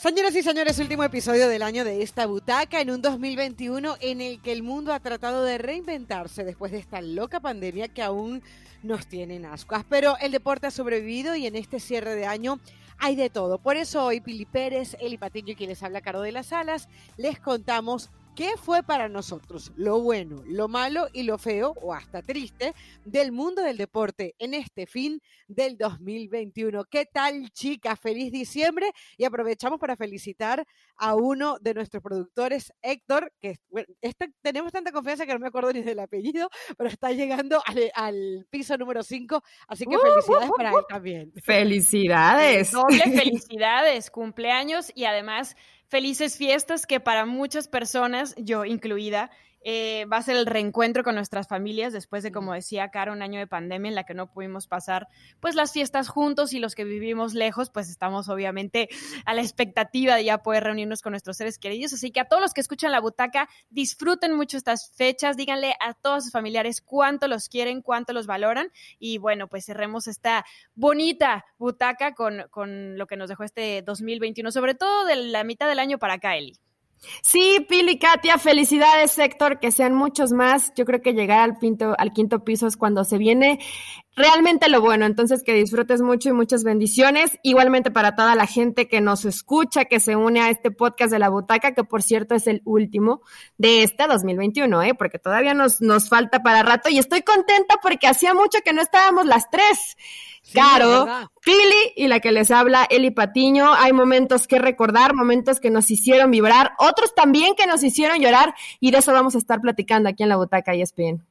Señoras y señores, último episodio del año de esta butaca en un 2021 en el que el mundo ha tratado de reinventarse después de esta loca pandemia que aún nos tiene en ascuas. Pero el deporte ha sobrevivido y en este cierre de año hay de todo. Por eso hoy Pili Pérez, Eli Patiño y quien les habla Caro de las Alas, les contamos ¿Qué fue para nosotros lo bueno, lo malo y lo feo o hasta triste del mundo del deporte en este fin del 2021? ¿Qué tal, chicas? Feliz diciembre y aprovechamos para felicitar a uno de nuestros productores, Héctor, que este, tenemos tanta confianza que no me acuerdo ni del apellido, pero está llegando al, piso número 5, así que uh, felicidades uh, para él uh, también. Felicidades. Doble felicidades, cumpleaños y además felices fiestas que para muchas personas, yo incluida, eh, va a ser el reencuentro con nuestras familias después de, como decía Cara, un año de pandemia en la que no pudimos pasar pues las fiestas juntos y los que vivimos lejos, pues estamos obviamente a la expectativa de ya poder reunirnos con nuestros seres queridos. Así que a todos los que escuchan la butaca, disfruten mucho estas fechas, díganle a todos sus familiares cuánto los quieren, cuánto los valoran y bueno, pues cerremos esta bonita butaca con, con lo que nos dejó este 2021, sobre todo de la mitad del año para acá, Eli. Sí, Pili, Katia, felicidades, Héctor, que sean muchos más. Yo creo que llegar al, pinto, al quinto piso es cuando se viene realmente lo bueno. Entonces, que disfrutes mucho y muchas bendiciones. Igualmente para toda la gente que nos escucha, que se une a este podcast de la butaca, que por cierto es el último de este 2021, ¿eh? porque todavía nos, nos falta para rato. Y estoy contenta porque hacía mucho que no estábamos las tres. Caro, Pili y la que les habla, Eli Patiño. Hay momentos que recordar, momentos que nos hicieron vibrar, otros también que nos hicieron llorar y de eso vamos a estar platicando aquí en la Butaca ESPN.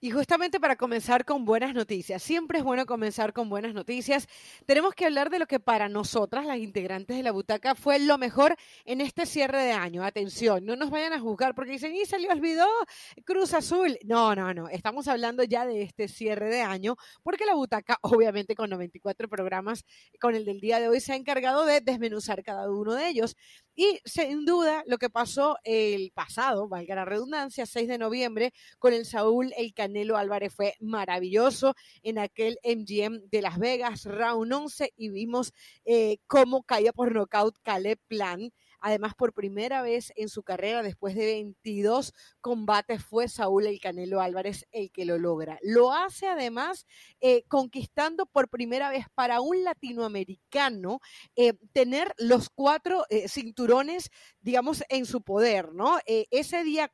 Y justamente para comenzar con buenas noticias, siempre es bueno comenzar con buenas noticias, tenemos que hablar de lo que para nosotras, las integrantes de la butaca, fue lo mejor en este cierre de año. Atención, no nos vayan a juzgar porque dicen, y se le olvidó Cruz Azul. No, no, no, estamos hablando ya de este cierre de año porque la butaca, obviamente con 94 programas, con el del día de hoy, se ha encargado de desmenuzar cada uno de ellos. Y sin duda lo que pasó el pasado, valga la redundancia, 6 de noviembre, con el Saúl El Canelo Álvarez fue maravilloso en aquel MGM de Las Vegas, round 11, y vimos eh, cómo caía por nocaut Caleb Plan Además, por primera vez en su carrera, después de 22 combates, fue Saúl el Canelo Álvarez el que lo logra. Lo hace además eh, conquistando por primera vez para un latinoamericano eh, tener los cuatro cinturones, digamos, en su poder, ¿no? ese día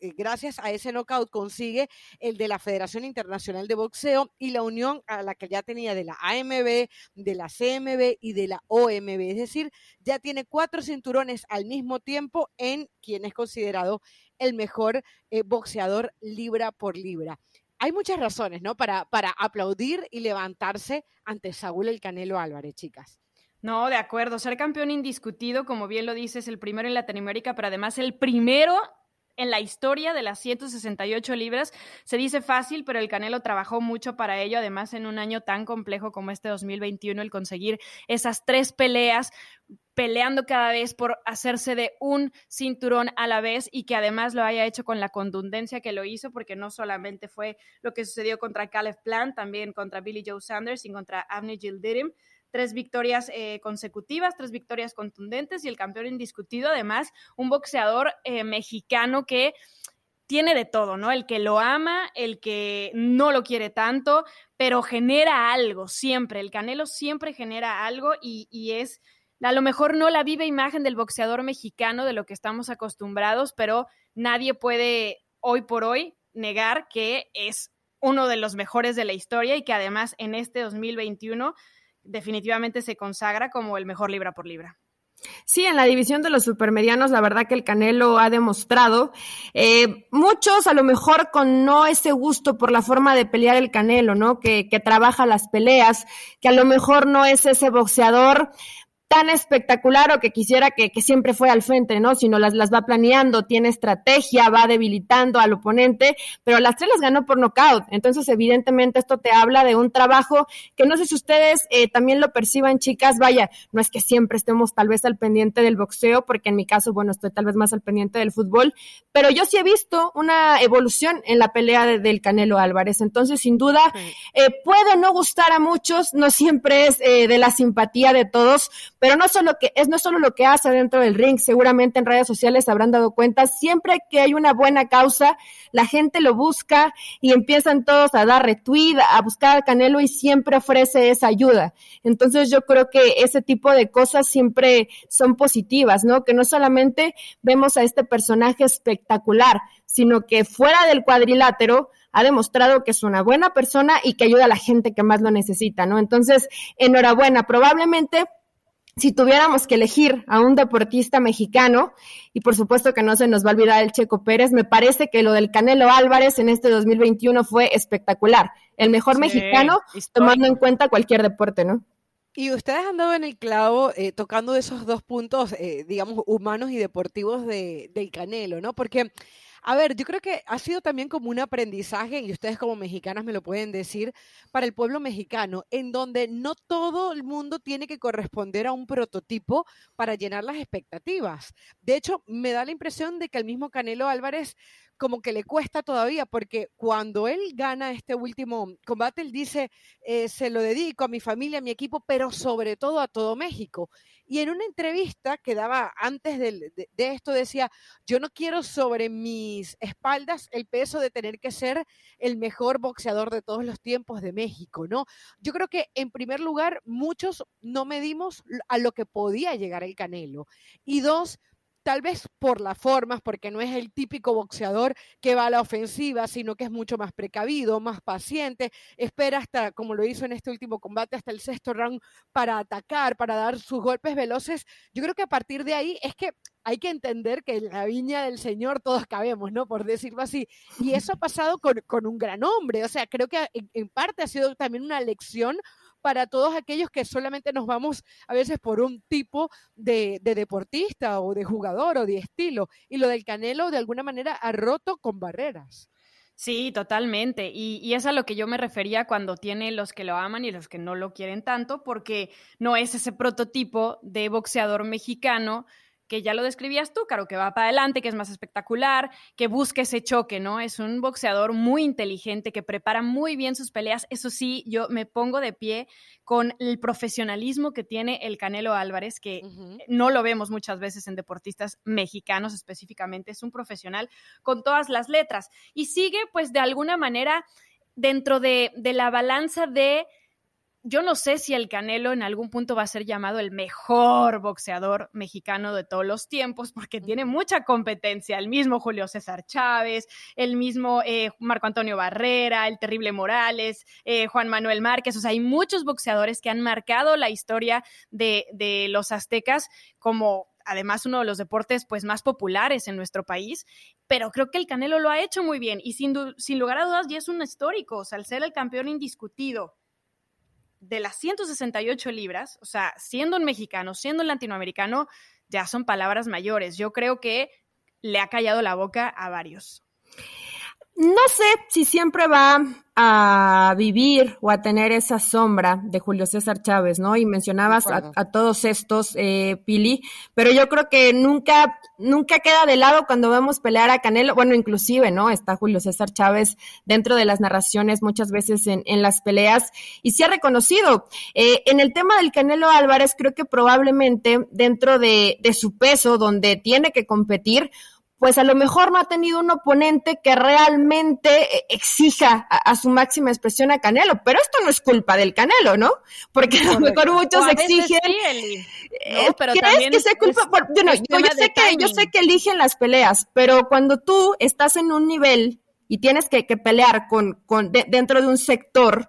gracias a ese knockout consigue el de la Federación Internacional de Boxeo y la unión a la que ya tenía de la AMB, de la CMB y de la OMB. Es decir, ya tiene cuatro cinturones al mismo tiempo en quien es considerado el mejor eh, boxeador libra por libra. Hay muchas razones, ¿no? Para, para aplaudir y levantarse ante Saúl el Canelo Álvarez, chicas. No, de acuerdo. Ser campeón indiscutido, como bien lo dices, el primero en Latinoamérica, pero además el primero en la historia de las 168 libras. Se dice fácil, pero el Canelo trabajó mucho para ello, además en un año tan complejo como este 2021, el conseguir esas tres peleas peleando cada vez por hacerse de un cinturón a la vez y que además lo haya hecho con la contundencia que lo hizo, porque no solamente fue lo que sucedió contra Caleb Plant, también contra Billy Joe Sanders y contra Avni Gildirim tres victorias eh, consecutivas, tres victorias contundentes y el campeón indiscutido, además, un boxeador eh, mexicano que tiene de todo, ¿no? El que lo ama, el que no lo quiere tanto, pero genera algo siempre. El Canelo siempre genera algo y, y es a lo mejor no la viva imagen del boxeador mexicano de lo que estamos acostumbrados, pero nadie puede hoy por hoy negar que es uno de los mejores de la historia y que además en este 2021 definitivamente se consagra como el mejor libra por libra. Sí, en la división de los supermedianos, la verdad que el Canelo ha demostrado, eh, muchos a lo mejor con no ese gusto por la forma de pelear el Canelo, ¿no? Que, que trabaja las peleas, que a lo mejor no es ese boxeador tan espectacular o que quisiera que, que, siempre fue al frente, ¿no? Sino las, las va planeando, tiene estrategia, va debilitando al oponente, pero las tres las ganó por nocaut. Entonces, evidentemente, esto te habla de un trabajo que no sé si ustedes eh, también lo perciban, chicas. Vaya, no es que siempre estemos tal vez al pendiente del boxeo, porque en mi caso, bueno, estoy tal vez más al pendiente del fútbol, pero yo sí he visto una evolución en la pelea del Canelo Álvarez. Entonces, sin duda, eh, puede no gustar a muchos, no siempre es eh, de la simpatía de todos, pero no solo que es no solo lo que hace dentro del ring, seguramente en redes sociales habrán dado cuenta, siempre que hay una buena causa, la gente lo busca y empiezan todos a dar retweet, a buscar al Canelo y siempre ofrece esa ayuda. Entonces yo creo que ese tipo de cosas siempre son positivas, ¿no? Que no solamente vemos a este personaje espectacular, sino que fuera del cuadrilátero ha demostrado que es una buena persona y que ayuda a la gente que más lo necesita, ¿no? Entonces, enhorabuena, probablemente si tuviéramos que elegir a un deportista mexicano, y por supuesto que no se nos va a olvidar el Checo Pérez, me parece que lo del Canelo Álvarez en este 2021 fue espectacular. El mejor mexicano, tomando en cuenta cualquier deporte, ¿no? Y ustedes han dado en el clavo eh, tocando esos dos puntos, eh, digamos, humanos y deportivos de, del Canelo, ¿no? Porque a ver, yo creo que ha sido también como un aprendizaje, y ustedes como mexicanas me lo pueden decir, para el pueblo mexicano, en donde no todo el mundo tiene que corresponder a un prototipo para llenar las expectativas. De hecho, me da la impresión de que el mismo Canelo Álvarez como que le cuesta todavía, porque cuando él gana este último combate, él dice, eh, se lo dedico a mi familia, a mi equipo, pero sobre todo a todo México. Y en una entrevista que daba antes de, esto decía, yo no quiero sobre mis espaldas el peso de tener que ser el mejor boxeador de todos los tiempos de México, ¿no? Yo creo que en primer lugar, muchos no medimos a lo que podía llegar el Canelo. Y dos, tal vez por las formas, porque no es el típico boxeador que va a la ofensiva, sino que es mucho más precavido, más paciente, espera hasta, como lo hizo en este último combate, hasta el sexto round para atacar, para dar sus golpes veloces. Yo creo que a partir de ahí es que hay que entender que en la viña del Señor todos cabemos, ¿no? Por decirlo así. Y eso ha pasado con, un gran hombre. O sea, creo que en parte ha sido también una lección para todos aquellos que solamente nos vamos a veces por un tipo de, deportista o de jugador o de estilo. Y lo del Canelo de alguna manera ha roto con barreras. Sí, totalmente. Y, y, es a lo que yo me refería cuando tiene los que lo aman y los que no lo quieren tanto, porque no es ese prototipo de boxeador mexicano que ya lo describías tú, Caro, que va para adelante, que es más espectacular, que busca ese choque, ¿no? Es un boxeador muy inteligente, que prepara muy bien sus peleas. Eso sí, yo me pongo de pie con el profesionalismo que tiene el Canelo Álvarez, que no lo vemos muchas veces en deportistas mexicanos específicamente. Es un profesional con todas las letras y sigue, pues, de alguna manera dentro de, de la balanza de yo no sé si el Canelo en algún punto va a ser llamado el mejor boxeador mexicano de todos los tiempos, porque tiene mucha competencia. El mismo Julio César Chávez, el mismo eh, Marco Antonio Barrera, el terrible Morales, eh, Juan Manuel Márquez. O sea, hay muchos boxeadores que han marcado la historia de, de los aztecas como además uno de los deportes pues más populares en nuestro país, pero creo que el Canelo lo ha hecho muy bien y sin, sin lugar a dudas ya es un histórico, o sea, al ser el campeón indiscutido de las 168 libras, o sea, siendo un mexicano, siendo un latinoamericano, ya son palabras mayores. Yo creo que le ha callado la boca a varios. No sé si siempre va a vivir o a tener esa sombra de Julio César Chávez, ¿no? Y mencionabas a, todos estos, eh, Pili, pero yo creo que nunca, nunca queda de lado cuando vemos pelear a Canelo, bueno, inclusive, ¿no? Está Julio César Chávez dentro de las narraciones muchas veces en, en las peleas y se ha reconocido. Eh, en el tema del Canelo Álvarez, creo que probablemente dentro de, de su peso, donde tiene que competir, pues a lo mejor no ha tenido un oponente que realmente eh, exija a, su máxima expresión a Canelo, pero esto no es culpa del Canelo, ¿no? Porque a lo mejor muchos exigen. Eh, pero ¿Crees que sea culpa? yo, sé que, yo sé que eligen las peleas, pero cuando tú estás en un nivel y tienes que, pelear con, con dentro de un sector,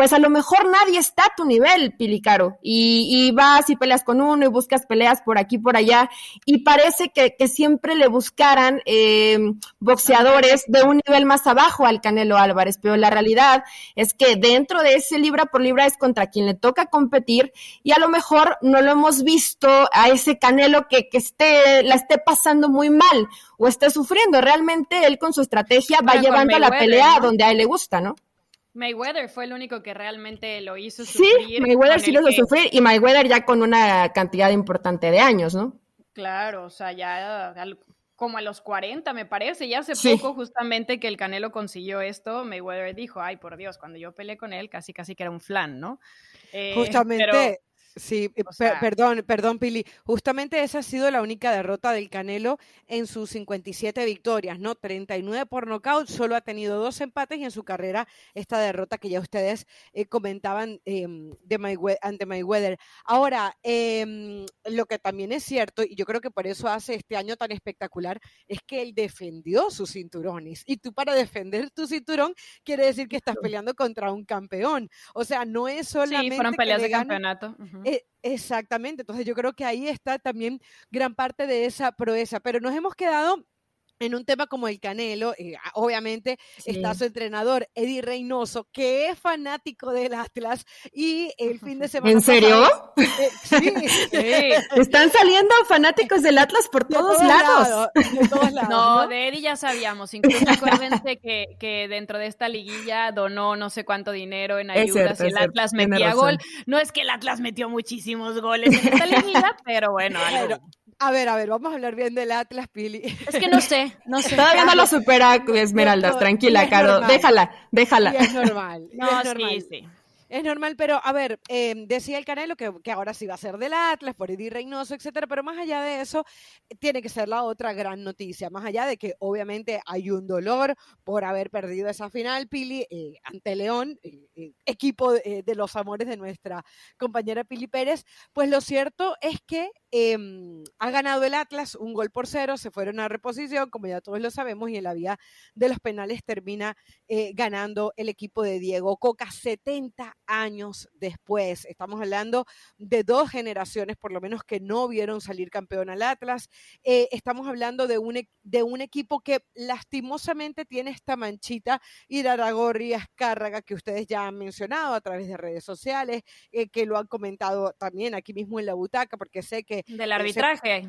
pues a lo mejor nadie está a tu nivel, Pilicaro, y, y vas y peleas con uno y buscas peleas por aquí, por allá, y parece que, que siempre le buscaran eh, boxeadores de un nivel más abajo al Canelo Álvarez, pero la realidad es que dentro de ese libra por libra es contra quien le toca competir, y a lo mejor no lo hemos visto a ese Canelo que, que esté, la esté pasando muy mal o esté sufriendo. Realmente él con su estrategia va llevando la pelea a donde a él le gusta, ¿no? Mayweather fue el único que realmente lo hizo sufrir. Sí, Mayweather sí lo hizo sufrir y Mayweather ya con una cantidad importante de años, ¿no? Claro, o sea, ya como a los 40 me parece, ya hace poco justamente que el Canelo consiguió esto, Mayweather dijo, ay por Dios, cuando yo peleé con él casi casi que era un flan, ¿no? Eh, justamente Sí, eh, perdón, perdón, Pili. Justamente esa ha sido la única derrota del Canelo en sus 57 victorias, ¿no? 39 por nocaut, solo ha tenido dos empates y en su carrera esta derrota que ya ustedes eh, comentaban em, de ante Mayweather. Ahora, em, lo que también es cierto, y yo creo que por eso hace este año tan espectacular, es que él defendió sus cinturones. Y tú para defender tu cinturón quiere decir que estás peleando contra un campeón. O sea, no es solamente... Sí, fueron peleas de campeonato. Eh, exactamente, entonces yo creo que ahí está también gran parte de esa proeza, pero nos hemos quedado en un tema como el Canelo, eh, obviamente está su entrenador Eddie Reynoso, que es fanático del Atlas y el fin de semana. ¿En serio? Eh, sí, Están saliendo fanáticos del Atlas por todos, lados. No, de Eddie ya sabíamos. Incluso acuérdense que, que, dentro de esta liguilla donó no sé cuánto dinero en ayudas y el Atlas metía gol. No es que el Atlas metió muchísimos goles en esta liguilla, pero bueno, a ver, a ver, vamos a hablar bien del Atlas, Pili. Es que no sé, no sé. Todavía no lo supera Esmeraldas, tranquila, Caro. Déjala, déjala. es normal. No, es normal. sí, sí. Es normal, pero a ver, em, decía el Canelo que, que, ahora sí va a ser del Atlas, por Eddie Reynoso, etcétera, pero más allá de eso, tiene que ser la otra gran noticia, más allá de que obviamente hay un dolor por haber perdido esa final, Pili, eh, ante León, eh, eh, equipo de, los amores de nuestra compañera Pili Pérez, pues lo cierto es que Em, ha ganado el Atlas un gol por cero, se fueron a reposición, como ya todos lo sabemos, y en la vía de los penales termina eh, ganando el equipo de Diego Coca 70 años después. Estamos hablando de dos generaciones, por lo menos, que no vieron salir campeón al Atlas. Eh, estamos hablando de un, e, de un equipo que lastimosamente tiene esta manchita, Iraragorri, Azcárraga, que ustedes ya han mencionado a través de redes sociales, eh, que lo han comentado también aquí mismo en la butaca, porque sé que del arbitraje,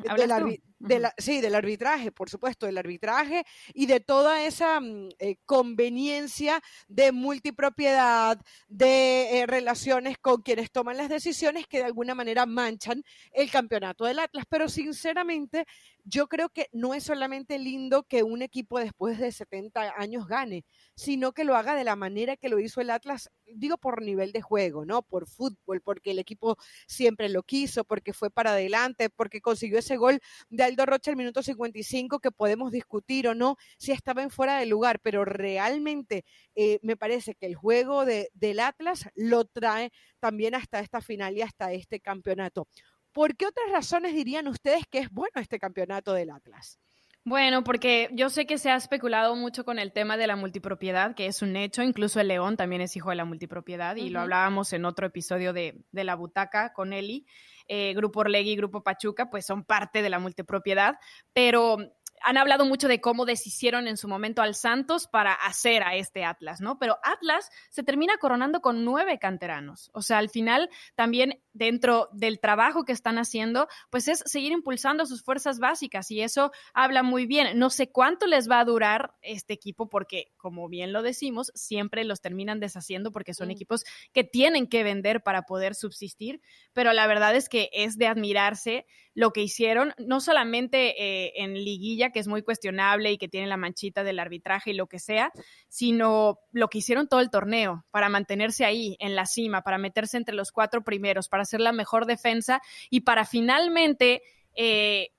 sí, del arbitraje, por supuesto, del arbitraje y de toda esa mm, eh, conveniencia de multipropiedad, de eh, relaciones con quienes toman las decisiones que de alguna manera manchan el campeonato del Atlas. Pero sinceramente, yo creo que no es solamente lindo que un equipo después de 70 años gane, sino que lo haga de la manera que lo hizo el Atlas, digo por nivel de juego, ¿no? Por fútbol, porque el equipo siempre lo quiso, porque fue para adelante, porque consiguió ese gol de Aldo Rocha al minuto 55 que podemos discutir o no si estaba en fuera de lugar, pero realmente eh, me parece que el juego de, del Atlas lo trae también hasta esta final y hasta este campeonato. ¿Por qué otras razones dirían ustedes que es bueno este campeonato del Atlas? Bueno, porque yo sé que se ha especulado mucho con el tema de la multipropiedad, que es un hecho, incluso el León también es hijo de la multipropiedad, y lo hablábamos en otro episodio de, de La Butaca con Eli. Eh, Grupo Orlegui y Grupo Pachuca, pues son parte de la multipropiedad, pero han hablado mucho de cómo deshicieron en su momento al Santos para hacer a este Atlas, ¿no? Pero Atlas se termina coronando con nueve canteranos. O sea, al final también dentro del trabajo que están haciendo, pues es seguir impulsando sus fuerzas básicas y eso habla muy bien. No sé cuánto les va a durar este equipo porque, como bien lo decimos, siempre los terminan deshaciendo porque son mm. equipos que tienen que vender para poder subsistir, pero la verdad es que es de admirarse lo que hicieron, no solamente eh, en liguilla, que es muy cuestionable y que tiene la manchita del arbitraje y lo que sea, sino lo que hicieron todo el torneo para mantenerse ahí en la cima, para meterse entre los cuatro primeros, para hacer la mejor defensa y para finalmente... Eh,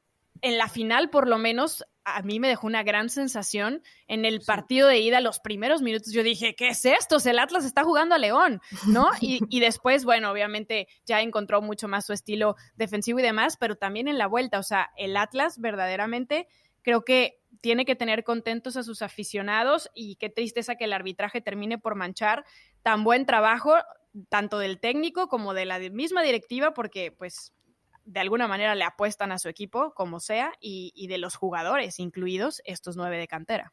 en la final, por lo menos, a mí me dejó una gran sensación en el partido de ida, los primeros minutos. Yo dije, ¿qué es esto? El Atlas está jugando a León, ¿no? Y, y, después, bueno, obviamente ya encontró mucho más su estilo defensivo y demás, pero también en la vuelta. O sea, el Atlas verdaderamente creo que tiene que tener contentos a sus aficionados y qué tristeza que el arbitraje termine por manchar tan buen trabajo tanto del técnico como de la misma directiva, porque pues de alguna manera le apuestan a su equipo, como sea, y, de los jugadores, incluidos estos nueve de cantera.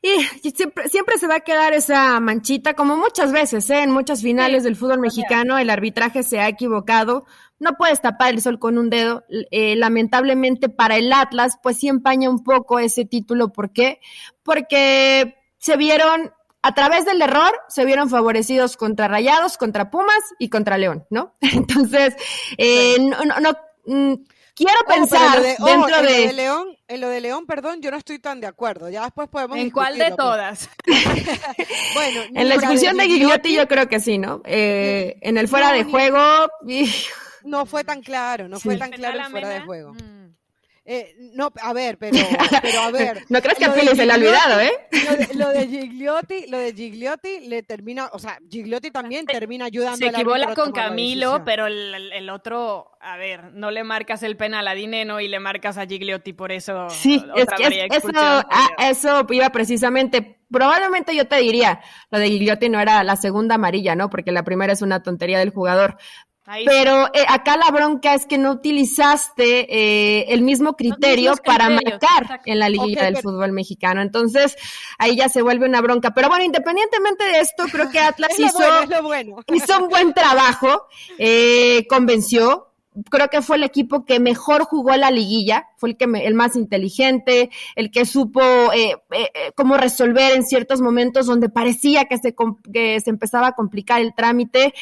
Y siempre, siempre se va a quedar esa manchita, como muchas veces, ¿eh? en muchas finales del fútbol mexicano, el arbitraje se ha equivocado. No puedes tapar el sol con un dedo. Eh, lamentablemente para el Atlas, pues sí empaña un poco ese título. ¿Por qué? Porque se vieron a través del error se vieron favorecidos contra Rayados, contra Pumas y contra León, ¿no? Entonces, eh, no, no, mm, quiero pensar dentro de, León, en lo de León, perdón, yo no estoy tan de acuerdo. Ya después podemos. ¿En cuál de pues. todas? bueno, en la expulsión de Gigliotti yo creo que sí, ¿no? Eh, en el fuera de juego. No fue tan claro, no fue tan claro el fuera de juego. Mm. Eh, no, a ver, pero, pero a ver. no crees que a Philly se le ha olvidado, ¿eh? Lo de, Gigliotti, lo de Gigliotti le termina, o sea, Gigliotti también termina ayudando. Se equivoca con Camilo, pero el, otro, a ver, no le marcas el penal a Dineno y le marcas a Gigliotti por eso. Sí, es que eso, ah, eso iba precisamente. Probablemente yo te diría, lo de Gigliotti no era la segunda amarilla, ¿no? Porque la primera es una tontería del jugador. Pero eh, acá la bronca es que no utilizaste eh, el mismo criterio para marcar en la liguilla del fútbol mexicano. Entonces, ahí ya se vuelve una bronca. Pero bueno, independientemente de esto, creo que Atlas hizo, hizo un buen trabajo, eh, convenció, creo que fue el equipo que mejor jugó la liguilla, fue el que el más inteligente, el que supo eh, eh, eh, cómo resolver en ciertos momentos donde parecía que se, que se empezaba a complicar el trámite.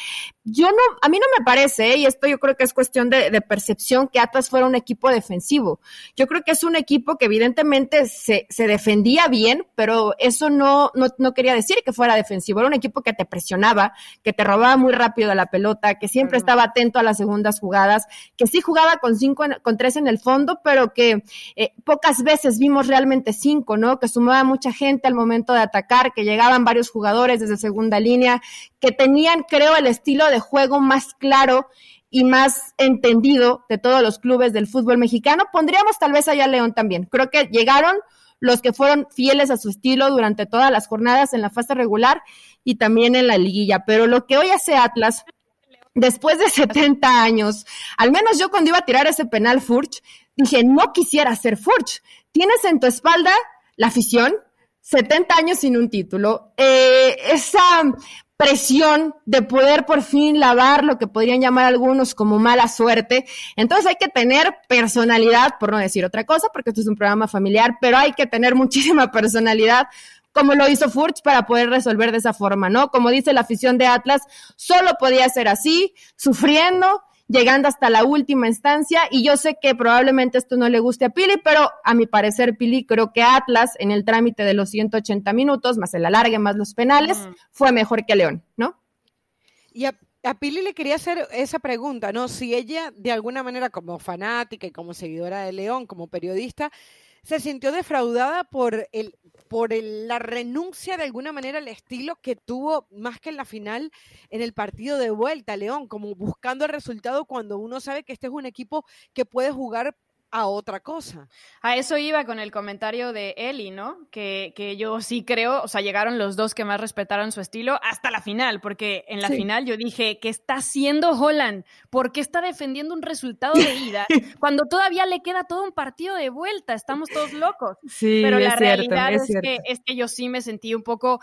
Yo no, a mí no me parece, y esto yo creo que es cuestión de, de, percepción, que Atlas fuera un equipo defensivo. Yo creo que es un equipo que evidentemente se, se defendía bien, pero eso no, no, no quería decir que fuera defensivo. Era un equipo que te presionaba, que te robaba muy rápido la pelota, que siempre estaba atento a las segundas jugadas que sí jugaba con cinco, con tres en el fondo, pero que eh, pocas veces vimos realmente cinco, ¿no? Que sumaba mucha gente al momento de atacar, que llegaban varios jugadores desde segunda línea, que tenían, creo, el estilo de juego más claro y más entendido de todos los clubes del fútbol mexicano. Pondríamos tal vez allá a León también. Creo que llegaron los que fueron fieles a su estilo durante todas las jornadas en la fase regular y también en la liguilla. Pero lo que hoy hace Atlas después de 70 años, al menos yo cuando iba a tirar ese penal Furch, dije, no quisiera ser Furch. Tienes en tu espalda la afición, 70 años sin un título, eh, esa presión de poder por fin lavar lo que podrían llamar algunos como mala suerte. Entonces hay que tener personalidad, por no decir otra cosa, porque esto es un programa familiar, pero hay que tener muchísima personalidad como lo hizo Furch para poder resolver de esa forma, ¿no? Como dice la afición de Atlas, solo podía ser así, sufriendo, llegando hasta la última instancia. Y yo sé que probablemente esto no le guste a Pili, pero a mi parecer, Pili, creo que Atlas en el trámite de los 180 minutos, más el alargue, más los penales, fue mejor que León, ¿no? Y a, a, Pili le quería hacer esa pregunta, ¿no? Si ella, de alguna manera, como fanática y como seguidora de León, como periodista, se sintió defraudada por el por la renuncia de alguna manera al estilo que tuvo más que en la final en el partido de vuelta, León, como buscando el resultado cuando uno sabe que este es un equipo que puede jugar a otra cosa. A eso iba con el comentario de Eli, ¿no? Que, yo sí creo, o sea, llegaron los dos que más respetaron su estilo hasta la final, porque en la final yo dije, ¿qué está haciendo Holland? ¿Por qué está defendiendo un resultado de ida cuando todavía le queda todo un partido de vuelta? Estamos todos locos. Sí, Pero la realidad es, que, es que yo sí me sentí un poco...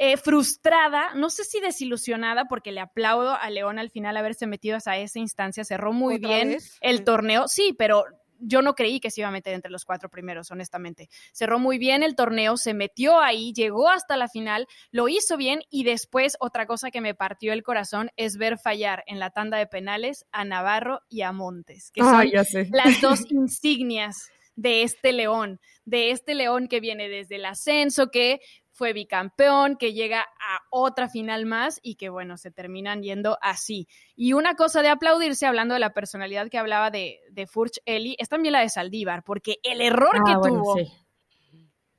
Eh, frustrada, no sé si desilusionada, porque le aplaudo a León al final haberse metido a esa instancia, cerró muy bien el torneo, sí, pero yo no creí que se iba a meter entre los cuatro primeros, honestamente. Cerró muy bien el torneo, se metió ahí, llegó hasta la final, lo hizo bien y después otra cosa que me partió el corazón es ver fallar en la tanda de penales a Navarro y a Montes, que son las dos insignias de este león, de este león que viene desde el ascenso, que fue bicampeón, que llega a otra final más y que, bueno, se terminan yendo así. Y una cosa de aplaudirse, hablando de la personalidad que hablaba de, de Furch Eli, es también la de Saldívar, porque el error que ah, tuvo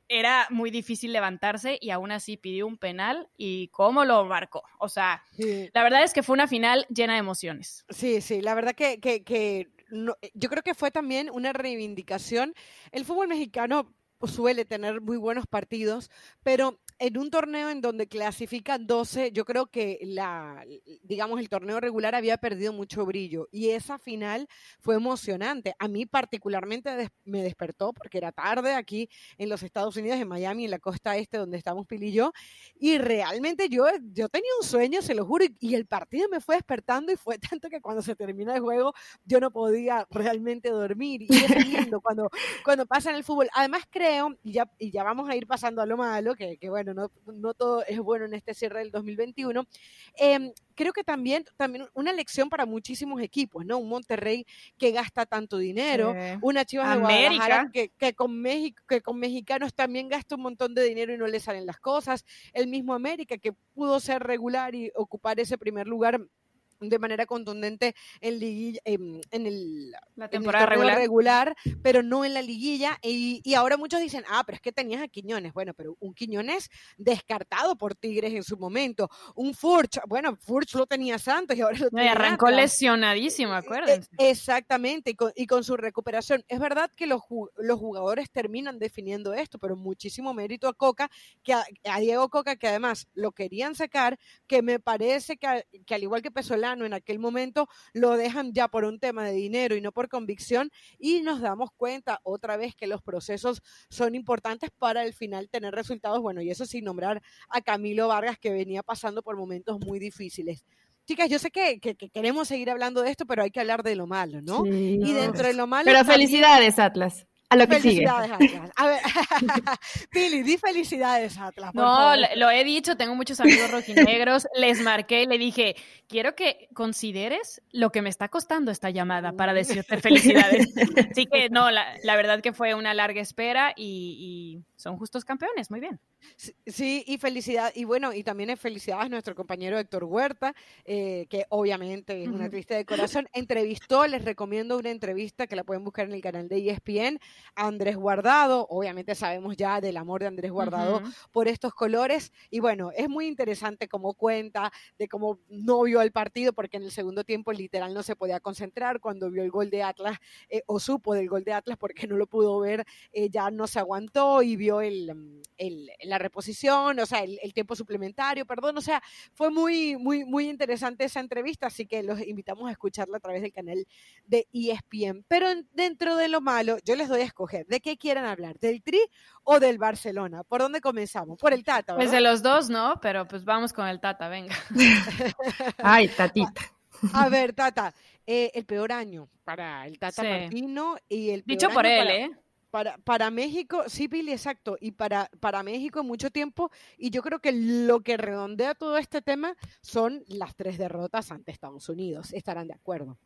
era muy difícil levantarse y aún así pidió un penal y cómo lo marcó. O sea, la verdad es que fue una final llena de emociones. Sí, sí, la verdad que, que, yo creo que fue también una reivindicación. El fútbol mexicano suele tener muy buenos partidos, pero en un torneo en donde clasifican 12, yo creo que la, digamos, el torneo regular había perdido mucho brillo y esa final fue emocionante. A mí particularmente me despertó porque era tarde aquí en los Estados Unidos, en Miami, en la costa este donde estamos Pili y yo, y realmente yo, yo tenía un sueño, se lo juro, y, el partido me fue despertando y fue tanto que cuando se termina el juego yo no podía realmente dormir. Y es lindo cuando, cuando pasa en el fútbol. Además creo, y ya, y ya vamos a ir pasando a lo malo, que, que bueno, bueno, no, no todo es bueno en este cierre del 2021. Em, creo que también, también una lección para muchísimos equipos, ¿no? Un Monterrey que gasta tanto dinero, una Chivas de Guadalajara que, que, con México, que con mexicanos también gasta un montón de dinero y no le salen las cosas, el mismo América que pudo ser regular y ocupar ese primer lugar de manera contundente en, liguilla, en, el, la temporada regular. regular. pero no en la liguilla. Y, y, ahora muchos dicen, ah, pero es que tenías a Quiñones. Bueno, pero un Quiñones descartado por Tigres en su momento. Un Furch, bueno, Furch lo tenía Santos y ahora lo tiene arrancó lesionadísimo, e, acuérdense. exactamente, y con, y con, su recuperación. Es verdad que los, los jugadores terminan definiendo esto, pero muchísimo mérito a Coca, que a, a Diego Coca, que además lo querían sacar, que me parece que, que al igual que Pesolano, en aquel momento lo dejan ya por un tema de dinero y no por convicción y nos damos cuenta otra vez que los procesos son importantes para el final tener resultados, bueno, y eso sin nombrar a Camilo Vargas que venía pasando por momentos muy difíciles. Chicas, yo sé que, queremos seguir hablando de esto, pero hay que hablar de lo malo, ¿no? y dentro de lo malo... Pero felicidades, Atlas. A lo que felicidades, Atlas. A ver, Pili, di felicidades, Atlas. no, lo he dicho, tengo muchos amigos rojinegros, les marqué y le dije, quiero que consideres lo que me está costando esta llamada para decirte felicidades. Así que no, la, verdad que fue una larga espera y, son justos campeones, muy bien. Sí, y felicidad, y bueno, y también es felicidades a nuestro compañero Héctor Huerta, eh, que obviamente es una triste de corazón, entrevistó, les recomiendo una entrevista que la pueden buscar en el canal de ESPN, Andrés Guardado, obviamente sabemos ya del amor de Andrés Guardado por estos colores, y bueno, es muy interesante cómo cuenta de cómo no vio el partido, porque en el segundo tiempo literal no se podía concentrar, cuando vio el gol de Atlas, eh, o supo del gol de Atlas porque no lo pudo ver, eh, ya no se aguantó y vio el, mm, el, la reposición, o sea, el, el, tiempo suplementario, perdón, o sea, fue muy, muy, muy interesante esa entrevista, así que los invitamos a escucharla a través del canal de ESPN. Pero dentro de lo malo, yo les doy a escoger, ¿de qué quieren hablar? ¿Del Tri o del Barcelona? ¿Por dónde comenzamos? Por el Tata. Pues de los dos, ¿no? Pero pues vamos con el Tata, venga. Ay, Tatita. A ver, Tata, eh, el peor año para el Tata Martino y el Dicho por él, ¿eh? Para, para México, sí, Billy, exacto, y para, para México mucho tiempo, y yo creo que lo que redondea todo este tema son las tres derrotas ante Estados Unidos, estarán de acuerdo.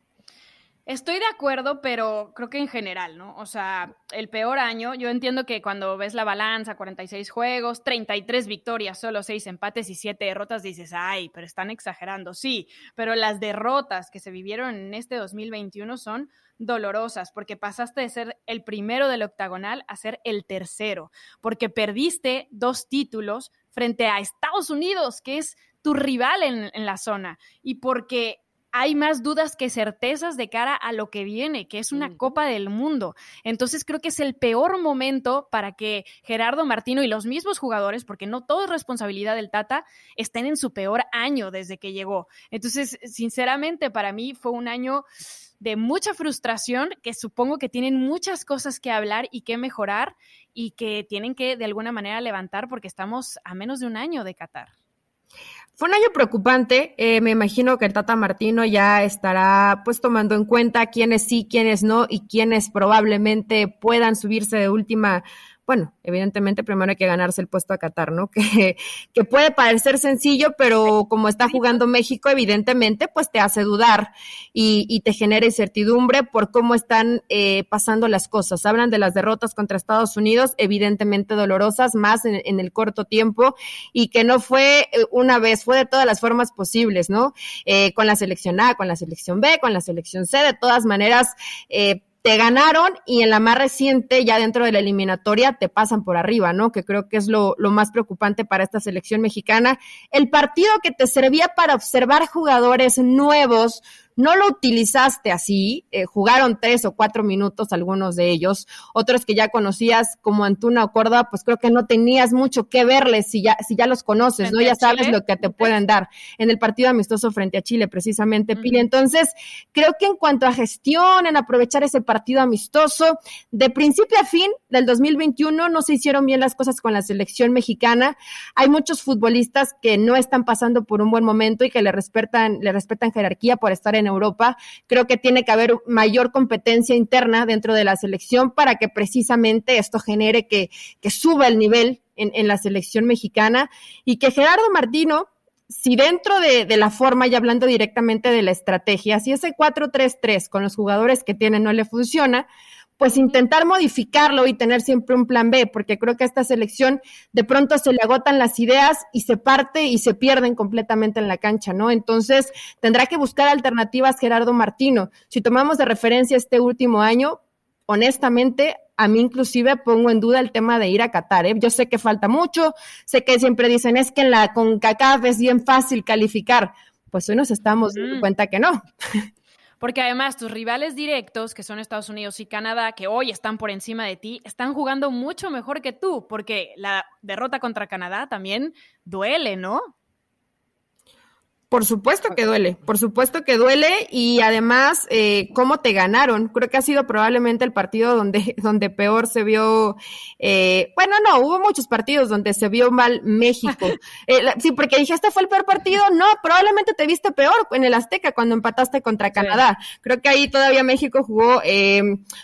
Estoy de acuerdo, pero creo que en general, ¿no? O sea, el peor año, yo entiendo que cuando ves la balanza, 46 juegos, 33 victorias, solo 6 empates y 7 derrotas, dices, ay, pero están exagerando. Sí, pero las derrotas que se vivieron en este 2021 son dolorosas, porque pasaste de ser el primero del octagonal a ser el tercero, porque perdiste dos títulos frente a Estados Unidos, que es tu rival en, en la zona, y porque hay más dudas que certezas de cara a lo que viene, que es una Copa del Mundo. Entonces creo que es el peor momento para que Gerardo Martino y los mismos jugadores, porque no todo es responsabilidad del Tata, estén en su peor año desde que llegó. Entonces, sinceramente, para mí fue un año de mucha frustración, que supongo que tienen muchas cosas que hablar y que mejorar y que tienen que de alguna manera levantar porque estamos a menos de un año de Qatar. Fue un año preocupante. Eh, me imagino que el Tata Martino ya estará pues tomando en cuenta quiénes sí, quiénes no y quiénes probablemente puedan subirse de última bueno, evidentemente primero hay que ganarse el puesto a Qatar, ¿no? Que, que puede parecer sencillo, pero como está jugando México, evidentemente, pues te hace dudar y, y te genera incertidumbre por cómo están eh, pasando las cosas. Hablan de las derrotas contra Estados Unidos, evidentemente dolorosas, más en, en el corto tiempo, y que no fue eh, una vez, fue de todas las formas posibles, ¿no? Eh, con la selección A, con la selección B, con la selección C, de todas maneras, eh, te ganaron y en la más reciente, ya dentro de la eliminatoria, te pasan por arriba, ¿no? Que creo que es lo, lo, más preocupante para esta selección mexicana. El partido que te servía para observar jugadores nuevos, no lo utilizaste así, eh, jugaron tres o cuatro minutos algunos de ellos, otros que ya conocías como Antuna o Córdoba, pues creo que no tenías mucho que verles si ya, si ya los conoces, ¿no? Ya sabes lo que te pueden dar en el partido amistoso frente a Chile, precisamente, Pili. Entonces, creo que en cuanto a gestión, en aprovechar ese partido amistoso, de principio a fin, del 2021 no se hicieron bien las cosas con la selección mexicana. Hay muchos futbolistas que no están pasando por un buen momento y que le respetan, le respetan jerarquía por estar en Europa. Creo que tiene que haber mayor competencia interna dentro de la selección para que precisamente esto genere que, que suba el nivel en, en la selección mexicana y que Gerardo Martino si dentro de, de, la forma, y hablando directamente de la estrategia, si ese 4-3-3 con los jugadores que tiene no le funciona, pues intentar modificarlo y tener siempre un plan B, porque creo que a esta selección de pronto se le agotan las ideas y se parte y se pierden completamente en la cancha, ¿no? Entonces tendrá que buscar alternativas Gerardo Martino. Si tomamos de referencia este último año, honestamente, a mí inclusive pongo en duda el tema de ir a Qatar. ¿eh? Yo sé que falta mucho, sé que siempre dicen es que en la CONCACAF es bien fácil calificar. Pues hoy nos estamos dando cuenta que no. Porque además tus rivales directos, que son Estados Unidos y Canadá, que hoy están por encima de ti, están jugando mucho mejor que tú, porque la derrota contra Canadá también duele, ¿no? Por supuesto que duele, por supuesto que duele y además eh, cómo te ganaron. Creo que ha sido probablemente el partido donde, donde peor se vio, eh, bueno, no, hubo muchos partidos donde se vio mal México. Eh, sí, porque dije, este fue el peor partido, no, probablemente te viste peor en el Azteca cuando empataste contra Canadá. Sí. Creo que ahí todavía México jugó eh,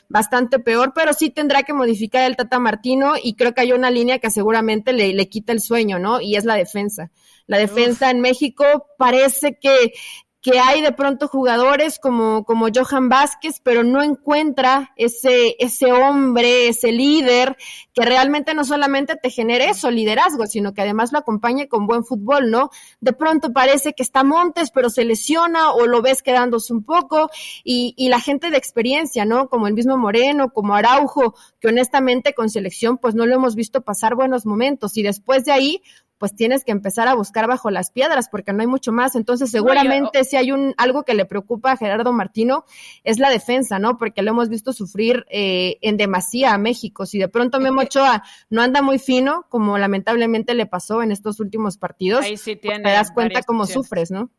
bastante peor, pero sí tendrá que modificar el Tata Martino y creo que hay una línea que seguramente le, le quita el sueño, ¿no? Y es la defensa. La defensa Uf. en México parece que, que hay de pronto jugadores como, como Johan Vázquez, pero no encuentra ese, ese hombre, ese líder, que realmente no solamente te genere eso, liderazgo, sino que además lo acompañe con buen fútbol, ¿no? De pronto parece que está Montes, pero se lesiona o lo ves quedándose un poco, y, y la gente de experiencia, ¿no? Como el mismo Moreno, como Araujo, que honestamente con selección, pues no lo hemos visto pasar buenos momentos, y después de ahí, pues tienes que empezar a buscar bajo las piedras porque no hay mucho más. Entonces, seguramente no, yo... si hay un algo que le preocupa a Gerardo Martino es la defensa, ¿no? Porque lo hemos visto sufrir eh, en demasía a México. Si de pronto Memo Ochoa no anda muy fino, como lamentablemente le pasó en estos últimos partidos, Ahí sí pues te das cuenta cómo opciones. sufres, ¿no?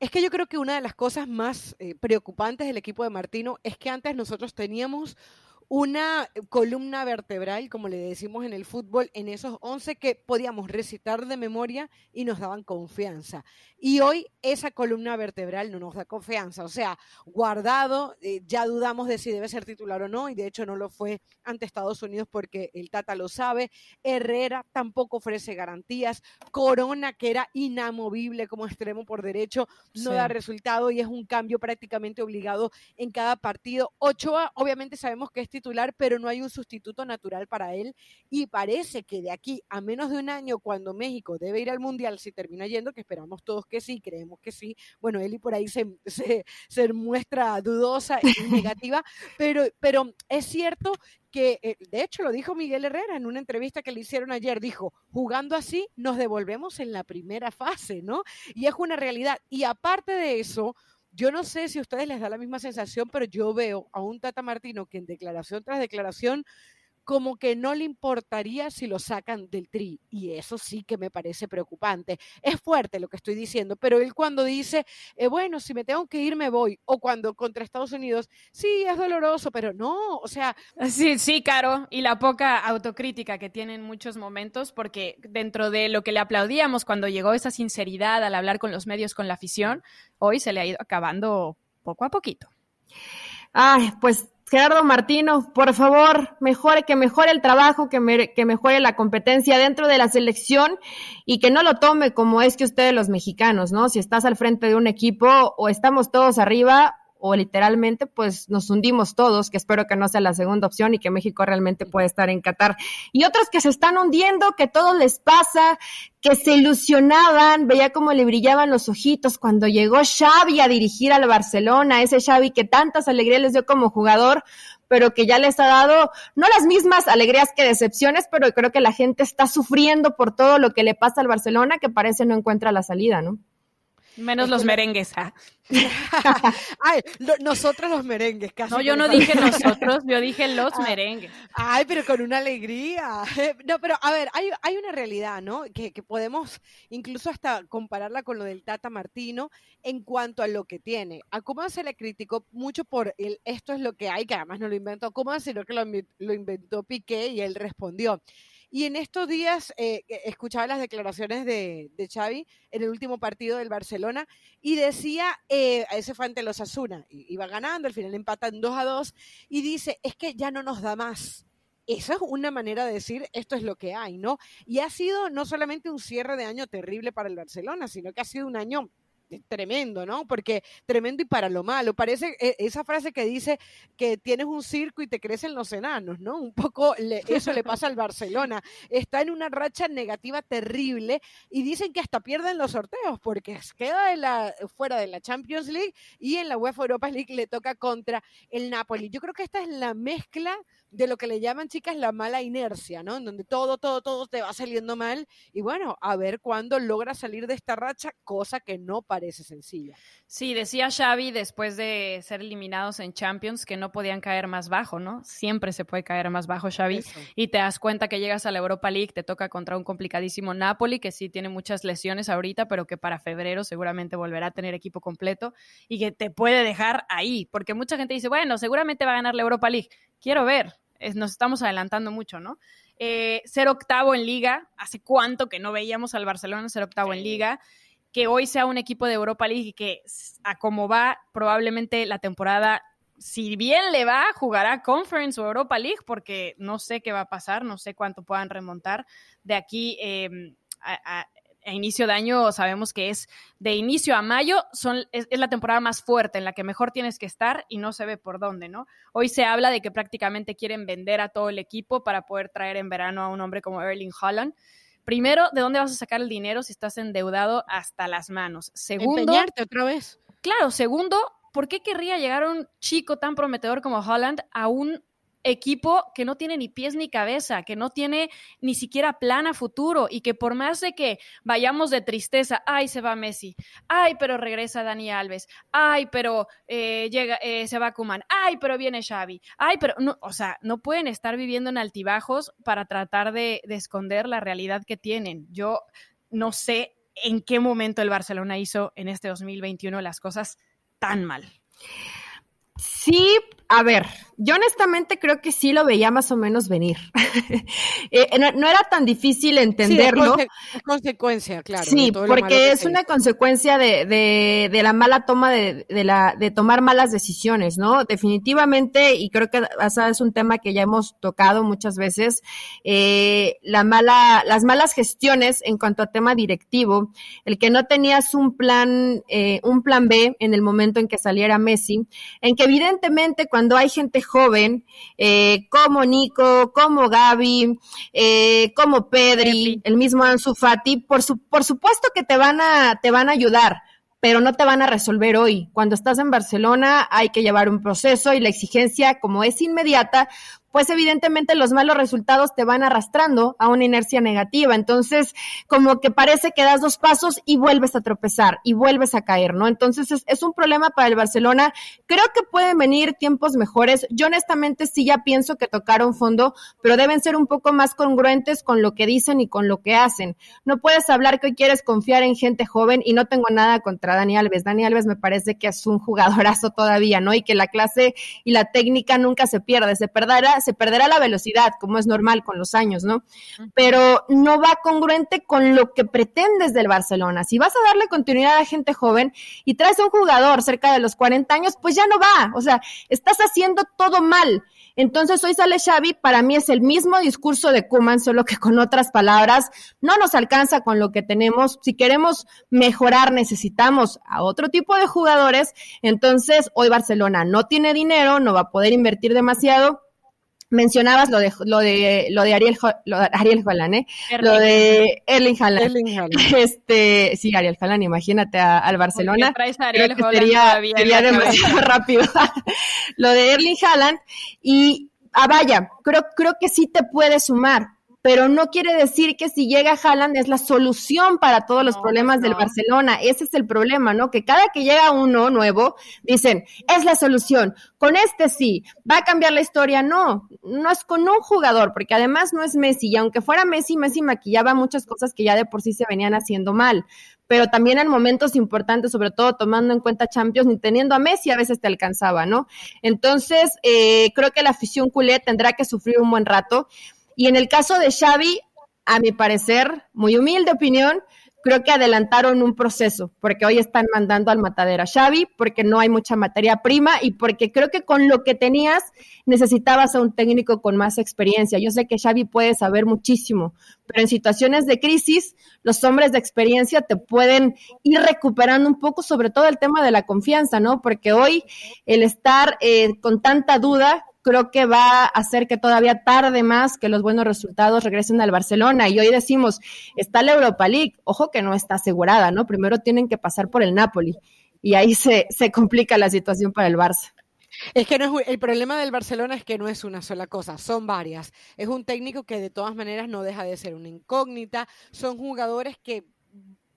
Es que yo creo que una de las cosas más eh, preocupantes del equipo de Martino es que antes nosotros teníamos una columna vertebral, como le decimos en el fútbol, en esos 11 que podíamos recitar de memoria y nos daban confianza. Y hoy esa columna vertebral no nos da confianza. O sea, guardado, eh, ya dudamos de si debe ser titular o no, y de hecho no lo fue ante Estados Unidos porque el Tata lo sabe. Herrera tampoco ofrece garantías. Corona, que era inamovible como extremo por derecho, no sí. da resultado y es un cambio prácticamente obligado en cada partido. Ochoa, obviamente sabemos que es titular, pero no hay un sustituto natural para él. Y parece que de aquí a menos de un año, cuando México debe ir al Mundial, si termina yendo, que esperamos todos que sí, creemos que sí, bueno, Eli por ahí se, se, se muestra dudosa y negativa, pero, pero es cierto que, eh, de hecho, lo dijo Miguel Herrera en una entrevista que le hicieron ayer, dijo, jugando así nos devolvemos en la primera fase, ¿no? Y es una realidad. Y aparte de eso, yo no sé si a ustedes les da la misma sensación, pero yo veo a un Tata Martino que en declaración tras declaración como que no le importaría si lo sacan del tri. Y eso sí que me parece preocupante. Es fuerte lo que estoy diciendo, pero él cuando dice, eh, bueno, si me tengo que ir, me voy, o cuando contra Estados Unidos, sí, es doloroso, pero no, o sea. Sí, sí, Caro, y la poca autocrítica que tiene en muchos momentos, porque dentro de lo que le aplaudíamos cuando llegó esa sinceridad al hablar con los medios, con la afición, hoy se le ha ido acabando poco a poquito. Ay, pues Gerardo Martino, por favor, mejore, que mejore el trabajo, que, que, mejore la competencia dentro de la selección y que no lo tome como es que ustedes los mexicanos, ¿no? Si estás al frente de un equipo o estamos todos arriba o literalmente pues nos hundimos todos, que espero que no sea la segunda opción y que México realmente pueda estar en Qatar. Y otros que se están hundiendo, que todo les pasa, que se ilusionaban, veía cómo le brillaban los ojitos cuando llegó Xavi a dirigir al Barcelona, ese Xavi que tantas alegrías les dio como jugador, pero que ya les ha dado no las mismas alegrías que decepciones, pero creo que la gente está sufriendo por todo lo que le pasa al Barcelona, que parece no encuentra la salida, ¿no? Menos los merengues. Ah. Ay, nosotros los merengues, casi. No, yo no dije nosotros, yo dije los ah. merengues. Ay, pero con una alegría. No, pero a ver, hay, hay una realidad, ¿no? Que, que, podemos incluso hasta compararla con lo del Tata Martino en cuanto a lo que tiene. A Kuman se le criticó mucho por el esto es lo que hay, que además no lo inventó Kuman, sino que lo, lo inventó Piqué y él respondió. Y en estos días eh, escuchaba las declaraciones de, de, Xavi en el último partido del Barcelona y decía, eh, ese fue ante los Asuna, iba ganando, al final empatan 2 a 2 y dice, es que ya no nos da más. Esa es una manera de decir esto es lo que hay, ¿no? Y ha sido no solamente un cierre de año terrible para el Barcelona, sino que ha sido un año tremendo, ¿no? Porque tremendo y para lo malo. Parece eh, esa frase que dice que tienes un circo y te crecen los enanos, ¿no? Un poco eso le pasa al Barcelona. Está en una racha negativa terrible y dicen que hasta pierden los sorteos porque queda la, fuera de la Champions League y en la UEFA Europa League le toca contra el Napoli. Yo creo que esta es la mezcla de lo que le llaman, chicas, la mala inercia, ¿no? En donde todo, todo, todo te va saliendo mal. Y bueno, a ver cuándo logra salir de esta racha, cosa que no parece sencilla. Sí, decía Xavi después de ser eliminados en Champions que no podían caer más bajo, ¿no? Siempre se puede caer más bajo, Xavi. Y te das cuenta que llegas a la Europa League, te toca contra un complicadísimo Napoli, que sí tiene muchas lesiones ahorita, pero que para febrero seguramente volverá a tener equipo completo y que te puede dejar ahí. Porque mucha gente dice, bueno, seguramente va a ganar la Europa League. Quiero ver, nos estamos adelantando mucho, ¿no? Eh, ser octavo en liga, hace cuánto que no veíamos al Barcelona ser octavo en liga, que hoy sea un equipo de Europa League y que a como va probablemente la temporada, si bien le va, jugará Conference o Europa League, porque no sé qué va a pasar, no sé cuánto puedan remontar de aquí eh, a, a inicio de año sabemos que es de inicio a mayo, son, es, la temporada más fuerte en la que mejor tienes que estar y no se ve por dónde, ¿no? Hoy se habla de que prácticamente quieren vender a todo el equipo para poder traer en verano a un hombre como Erling Holland. Primero, ¿de dónde vas a sacar el dinero si estás endeudado hasta las manos? Segundo, Empeñarte otra vez. Claro, segundo, ¿por qué querría llegar un chico tan prometedor como Holland a un equipo que no tiene ni pies ni cabeza, que no tiene ni siquiera plan a futuro y que por más de que vayamos de tristeza, ay, se va Messi, ay, pero regresa Dani Alves, ay, pero eh, llega, eh, se va Kuman, ay, pero viene Xavi, ay, pero no, o sea, no pueden estar viviendo en altibajos para tratar de, de esconder la realidad que tienen. Yo no sé en qué momento el Barcelona hizo en este 2021 las cosas tan mal. Sí, a ver, yo honestamente creo que sí lo veía más o menos venir. Eh, no, era tan difícil entenderlo. Sí, es consecuencia, claro. Sí, porque es una consecuencia de, de, de, la mala toma de, de, la, de tomar malas decisiones, ¿no? Definitivamente, y creo que es un tema que ya hemos tocado muchas veces, eh, la mala, las malas gestiones en cuanto a tema directivo, el que no tenías un plan, eh, un plan B en el momento en que saliera Messi, en que evidentemente cuando hay gente joven, eh, como Nico, como Gaby, eh, como Pedri, el mismo Ansu Fati, por, su, por supuesto que te van a, te van a ayudar pero no te van a resolver hoy. Cuando estás en Barcelona hay que llevar un proceso y la exigencia, como es inmediata, pues evidentemente los malos resultados te van arrastrando a una inercia negativa. Entonces, como que parece que das dos pasos y vuelves a tropezar y vuelves a caer, ¿no? Entonces, es, un problema para el Barcelona. Creo que pueden venir tiempos mejores. Yo honestamente sí ya pienso que tocaron fondo, pero deben ser un poco más congruentes con lo que dicen y con lo que hacen. No puedes hablar que hoy quieres confiar en gente joven y no tengo nada contra Dani Alves. Dani Alves me parece que es un jugadorazo todavía, ¿no? Y que la clase y la técnica nunca se pierde. Se perderá se perderá la velocidad, como es normal con los años, ¿no? Pero no va congruente con lo que pretendes del Barcelona. Si vas a darle continuidad a gente joven y traes a un jugador cerca de los 40 años, pues ya no va. O sea, estás haciendo todo mal. Entonces hoy sale Xavi, para mí es el mismo discurso de Kuman, solo que con otras palabras, no nos alcanza con lo que tenemos. Si queremos mejorar, necesitamos a otro tipo de jugadores. Entonces hoy Barcelona no tiene dinero, no va a poder invertir demasiado mencionabas lo de lo de lo de Ariel lo de Ariel Haaland, ¿eh? Lo de Erling Haaland. Este, sí, Ariel Haaland, imagínate al Barcelona. Ariel Creo que sería, sería demasiado rápido. lo de Erling Haaland y ah, vaya, creo creo que sí te puede sumar, pero no quiere decir que si llega Haaland es la solución para todos los problemas del Barcelona. Ese es el problema, ¿no? Que cada que llega uno nuevo, dicen, es la solución. Con este sí, va a cambiar la historia. No, no es con un jugador, porque además no es Messi. Y aunque fuera Messi, Messi maquillaba muchas cosas que ya de por sí se venían haciendo mal pero también en momentos importantes, sobre todo tomando en cuenta Champions, ni teniendo a Messi a veces te alcanzaba, ¿no? Entonces, eh, creo que la afición culé tendrá que sufrir un buen rato. Y en el caso de Xavi, a mi parecer, muy humilde opinión, creo que adelantaron un proceso, porque hoy están mandando al matadero a Xavi, porque no hay mucha materia prima y porque creo que con lo que tenías necesitabas a un técnico con más experiencia. Yo sé que Xavi puede saber muchísimo, pero en situaciones de crisis, los hombres de experiencia te pueden ir recuperando un poco, sobre todo el tema de la confianza, ¿no? Porque hoy el estar eh, con tanta duda creo que va a hacer que todavía tarde más que los buenos resultados regresen al Barcelona. Y hoy decimos, está la Europa League, ojo que no está asegurada, ¿no? Primero tienen que pasar por el Napoli y ahí se, se complica la situación para el Barça. Es que no es, el problema del Barcelona es que no es una sola cosa, son varias. Es un técnico que de todas maneras no deja de ser una incógnita, son jugadores que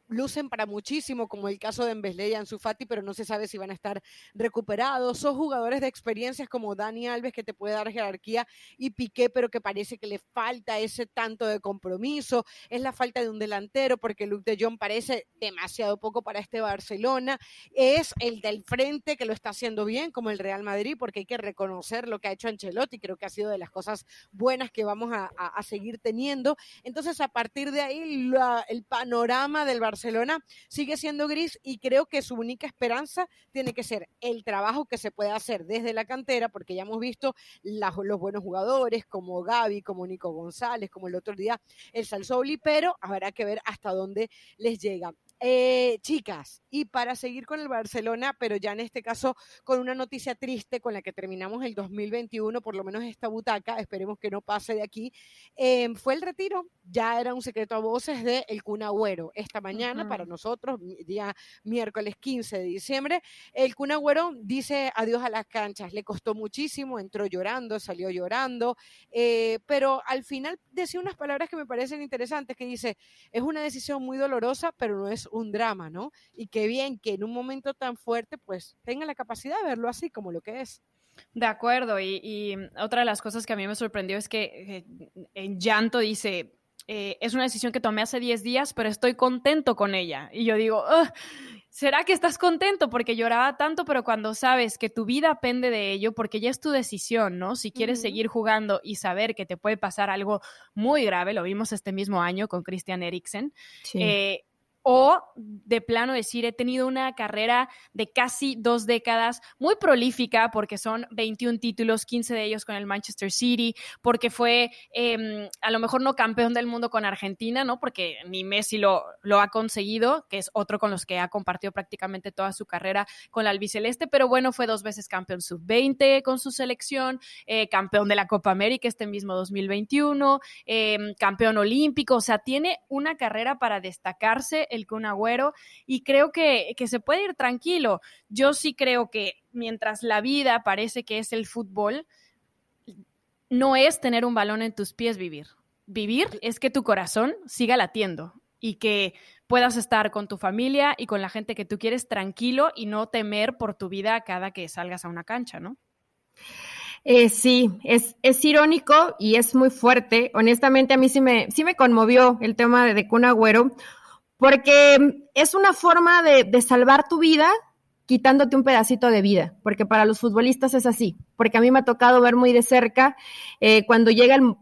lucen para muchísimo, como el caso de Embelé y Ansu Fati, pero no se sabe si van a estar recuperados. Son jugadores de experiencias como Dani Alves, que te puede dar jerarquía, y Piqué, pero que parece que le falta ese tanto de compromiso. Es la falta de un delantero, porque Luke de Jong parece demasiado poco para este Barcelona. Es el del frente que lo está haciendo bien, como el Real Madrid, porque hay que reconocer lo que ha hecho Ancelotti. Creo que ha sido de las cosas buenas que vamos a, seguir teniendo. Entonces, a partir de ahí, el panorama del Barcelona Barcelona sigue siendo gris y creo que su única esperanza tiene que ser el trabajo que se puede hacer desde la cantera, porque ya hemos visto los buenos jugadores como Gaby, como Nico González, como el otro día el Salsoli, pero habrá que ver hasta dónde les llega. Eh, chicas, y para seguir con el Barcelona, pero ya en este caso con una noticia triste con la que terminamos el 2021, por lo menos esta butaca, esperemos que no pase de aquí, em, fue el retiro, ya era un secreto a voces de El Cunagüero. Esta mañana, para nosotros, día miércoles 15 de diciembre, el Cunagüero dice adiós a las canchas, le costó muchísimo, entró llorando, salió llorando, eh, pero al final decía unas palabras que me parecen interesantes, que dice, es una decisión muy dolorosa, pero no es un drama, ¿no? Y qué bien que en un momento tan fuerte, pues tenga la capacidad de verlo así como lo que es. De acuerdo, y, otra de las cosas que a mí me sorprendió es que eh, en llanto dice, eh, es una decisión que tomé hace 10 días, pero estoy contento con ella. Y yo digo, ¿será que estás contento? Porque lloraba tanto, pero cuando sabes que tu vida pende de ello, porque ya es tu decisión, ¿no? Si quieres seguir jugando y saber que te puede pasar algo muy grave, lo vimos este mismo año con Christian Eriksen, sí. Eh, o de plano decir, he tenido una carrera de casi dos décadas muy prolífica porque son 21 títulos, 15 de ellos con el Manchester City, porque fue em, a lo mejor no campeón del mundo con Argentina, ¿no? Porque ni Messi lo, lo ha conseguido, que es otro con los que ha compartido prácticamente toda su carrera con la albiceleste, pero bueno, fue dos veces campeón sub-20 con su selección, eh, campeón de la Copa América este mismo 2021, em, campeón olímpico, o sea, tiene una carrera para destacarse el Kun Agüero y creo que, que se puede ir tranquilo. Yo sí creo que mientras la vida parece que es el fútbol, no es tener un balón en tus pies vivir. Vivir es que tu corazón siga latiendo y que puedas estar con tu familia y con la gente que tú quieres tranquilo y no temer por tu vida cada que salgas a una cancha, ¿no? Eh, sí, es, es irónico y es muy fuerte. Honestamente, a mí sí me, sí me conmovió el tema de, de Kun Agüero, porque es una forma de, salvar tu vida quitándote un pedacito de vida, porque para los futbolistas es así, porque a mí me ha tocado ver muy de cerca eh, cuando llega el,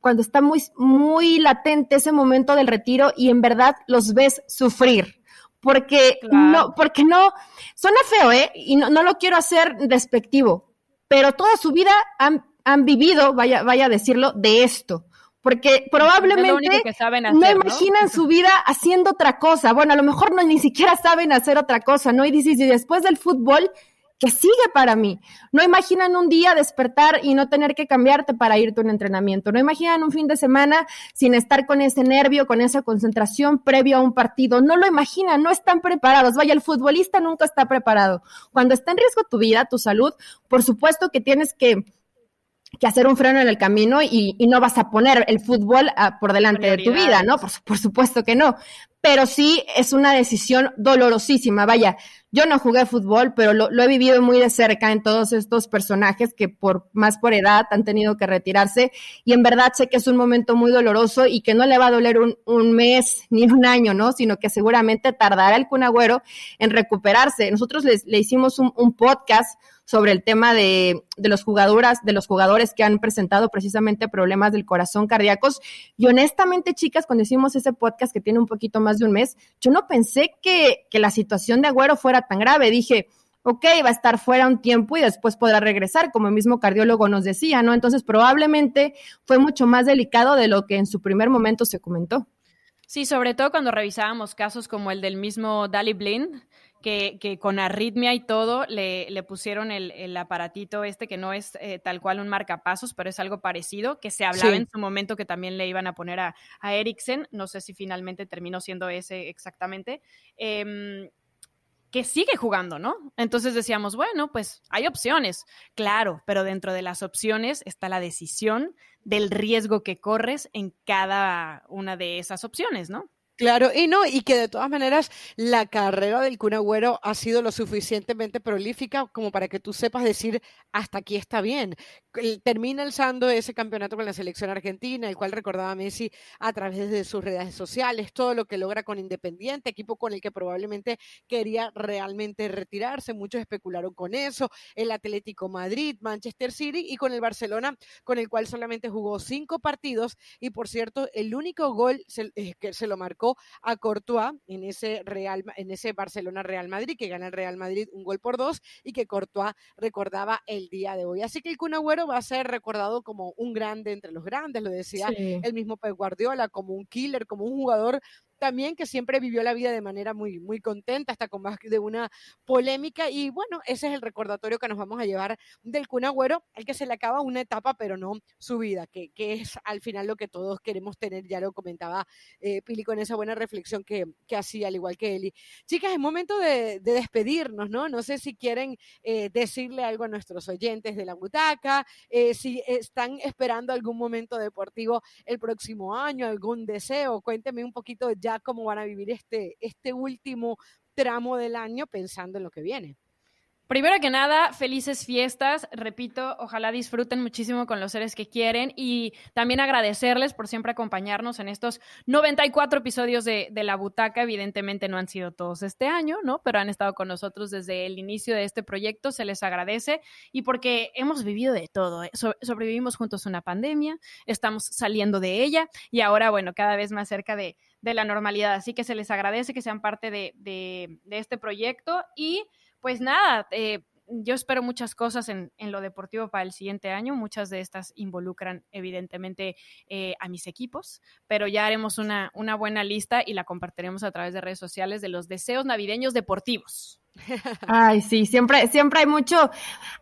cuando está muy, muy latente ese momento del retiro y en verdad los ves sufrir, porque no, porque no, suena feo, ¿eh? Y no, no, lo quiero hacer despectivo, pero toda su vida han, han vivido, vaya, vaya a decirlo, de esto porque probablemente no imaginan su vida haciendo otra cosa. Bueno, a lo mejor no ni siquiera saben hacer otra cosa, ¿no? Y dices, y después del fútbol, ¿qué sigue para mí? No imaginan un día despertar y no tener que cambiarte para irte a un entrenamiento. No imaginan un fin de semana sin estar con ese nervio, con esa concentración previo a un partido. No lo imaginan, no están preparados. Vaya, el futbolista nunca está preparado. Cuando está en riesgo tu vida, tu salud, por supuesto que tienes que que hacer un freno en el camino y, no vas a poner el fútbol ah, por delante de tu vida, ¿no? Por, por, supuesto que no. Pero sí es una decisión dolorosísima. Vaya, yo no jugué fútbol, pero lo, he vivido muy de cerca en todos estos personajes que por más por edad han tenido que retirarse. Y en verdad sé que es un momento muy doloroso y que no le va a doler un, un mes ni un año, ¿no? Sino que seguramente tardará el Cunagüero en recuperarse. Nosotros le hicimos un, un podcast sobre el tema de, de los jugadoras, de los jugadores que han presentado precisamente problemas del corazón cardíacos. Y honestamente, chicas, cuando hicimos ese podcast que tiene un poquito más de un mes, yo no pensé que, que la situación de Agüero fuera tan grave. Dije, ok, va a estar fuera un tiempo y después podrá regresar, como el mismo cardiólogo nos decía, ¿no? Entonces, probablemente fue mucho más delicado de lo que en su primer momento se comentó. Sí, sobre todo cuando revisábamos casos como el del mismo Dali Blin, que, con arritmia y todo le, le pusieron el, el, aparatito este que no es eh, tal cual un marcapasos, pero es algo parecido, que se hablaba en su momento que también le iban a poner a, a Eriksen, no sé si finalmente terminó siendo ese exactamente. Em, que sigue jugando, ¿no? Entonces decíamos, bueno, pues hay opciones, claro, pero dentro de las opciones está la decisión del riesgo que corres en cada una de esas opciones, ¿no? Claro, y no, y que de todas maneras la carrera del Kun ha sido lo suficientemente prolífica como para que tú sepas decir hasta aquí está bien. Termina alzando ese campeonato con la selección argentina, el cual recordaba Messi a través de sus redes sociales, todo lo que logra con Independiente, equipo con el que probablemente quería realmente retirarse, muchos especularon con eso, el Atlético Madrid, Manchester City y con el Barcelona, con el cual solamente jugó cinco partidos y por cierto, el único gol eh, que se lo marcó a Courtois en ese Real, en ese Barcelona Real Madrid, que gana el Real Madrid un gol por dos y que Courtois recordaba el día de hoy. Así que el Kun Agüero va a ser recordado como un grande entre los grandes, lo decía el mismo Pep Guardiola, como un killer, como un jugador también que siempre vivió la vida de manera muy, muy contenta, hasta con más de una polémica. Y bueno, ese es el recordatorio que nos vamos a llevar del Kun Agüero, al que se le acaba una etapa, pero no su vida, que, que es al final lo que todos queremos tener. Ya lo comentaba eh, Pili con esa buena reflexión que, que hacía, al igual que Eli. Chicas, es momento de, despedirnos, ¿no? No sé si quieren eh, decirle algo a nuestros oyentes de la butaca, eh, si están esperando algún momento deportivo el próximo año, algún deseo. Cuénteme un poquito ya cómo van a vivir este, este último tramo del año pensando en lo que viene. Primero que nada, felices fiestas. Repito, ojalá disfruten muchísimo con los seres que quieren y también agradecerles por siempre acompañarnos en estos 94 episodios de, La Butaca. Evidentemente no han sido todos este año, ¿no? Pero han estado con nosotros desde el inicio de este proyecto. Se les agradece y porque hemos vivido de todo. ¿eh? sobrevivimos juntos una pandemia, estamos saliendo de ella y ahora, bueno, cada vez más cerca de, la normalidad. Así que se les agradece que sean parte de, de este proyecto y pues nada, eh, yo espero muchas cosas en, lo deportivo para el siguiente año. Muchas de estas involucran evidentemente eh, a mis equipos, pero ya haremos una, una buena lista y la compartiremos a través de redes sociales de los deseos navideños deportivos. Ay, sí, siempre, siempre hay mucho,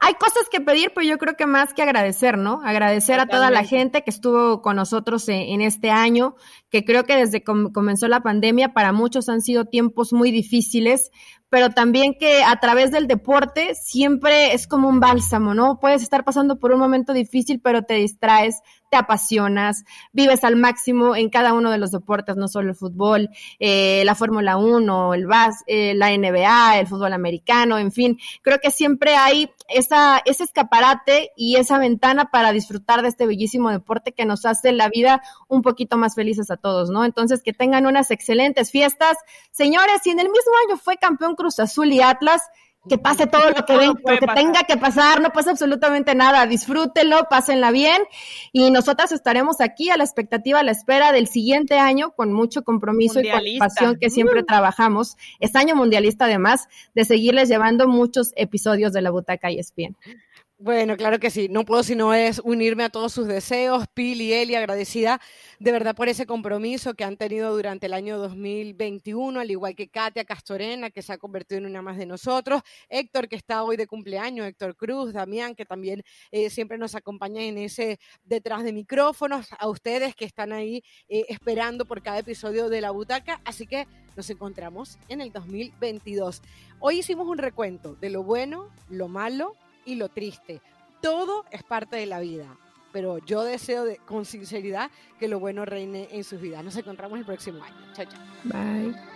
hay cosas que pedir, pero yo creo que más que agradecer, ¿no? Agradecer a toda la gente que estuvo con nosotros en, este año, que creo que desde que comenzó la pandemia para muchos han sido tiempos muy difíciles, pero también que a través del deporte siempre es como un bálsamo, ¿no? Puedes estar pasando por un momento difícil, pero te distraes, te apasionas, vives al máximo en cada uno de los deportes, no solo el fútbol, eh, la Fórmula 1, el bas, eh, la NBA, el fútbol americano, en fin, creo que siempre hay esa, ese escaparate y esa ventana para disfrutar de este bellísimo deporte que nos hace la vida un poquito más felices a todos, ¿no? Entonces, que tengan unas excelentes fiestas. Señores, si en el mismo año fue campeón Cruz Azul y Atlas, que pase todo lo que, ven, lo que tenga que pasar, no pasa absolutamente nada, disfrútenlo, pásenla bien y nosotras estaremos aquí a la expectativa, a la espera del siguiente año con mucho compromiso y con pasión que siempre uh. trabajamos, es año mundialista además, de seguirles llevando muchos episodios de la Butaca y ESPN. Bueno, claro que sí. No puedo sino es unirme a todos sus deseos. Pili y Eli, agradecida de verdad por ese compromiso que han tenido durante el año 2021, al igual que Katia Castorena, que se ha convertido en una más de nosotros. Héctor, que está hoy de cumpleaños, Héctor Cruz, Damián, que también eh, siempre nos acompaña en ese detrás de micrófonos. A ustedes que están ahí eh, esperando por cada episodio de La Butaca. Así que nos encontramos en el 2022. Hoy hicimos un recuento de lo bueno, lo malo y lo triste. Todo es parte de la vida. pero yo deseo de, con sinceridad que lo bueno reine en sus vidas. Nos encontramos el próximo año. Chao, chao. Bye.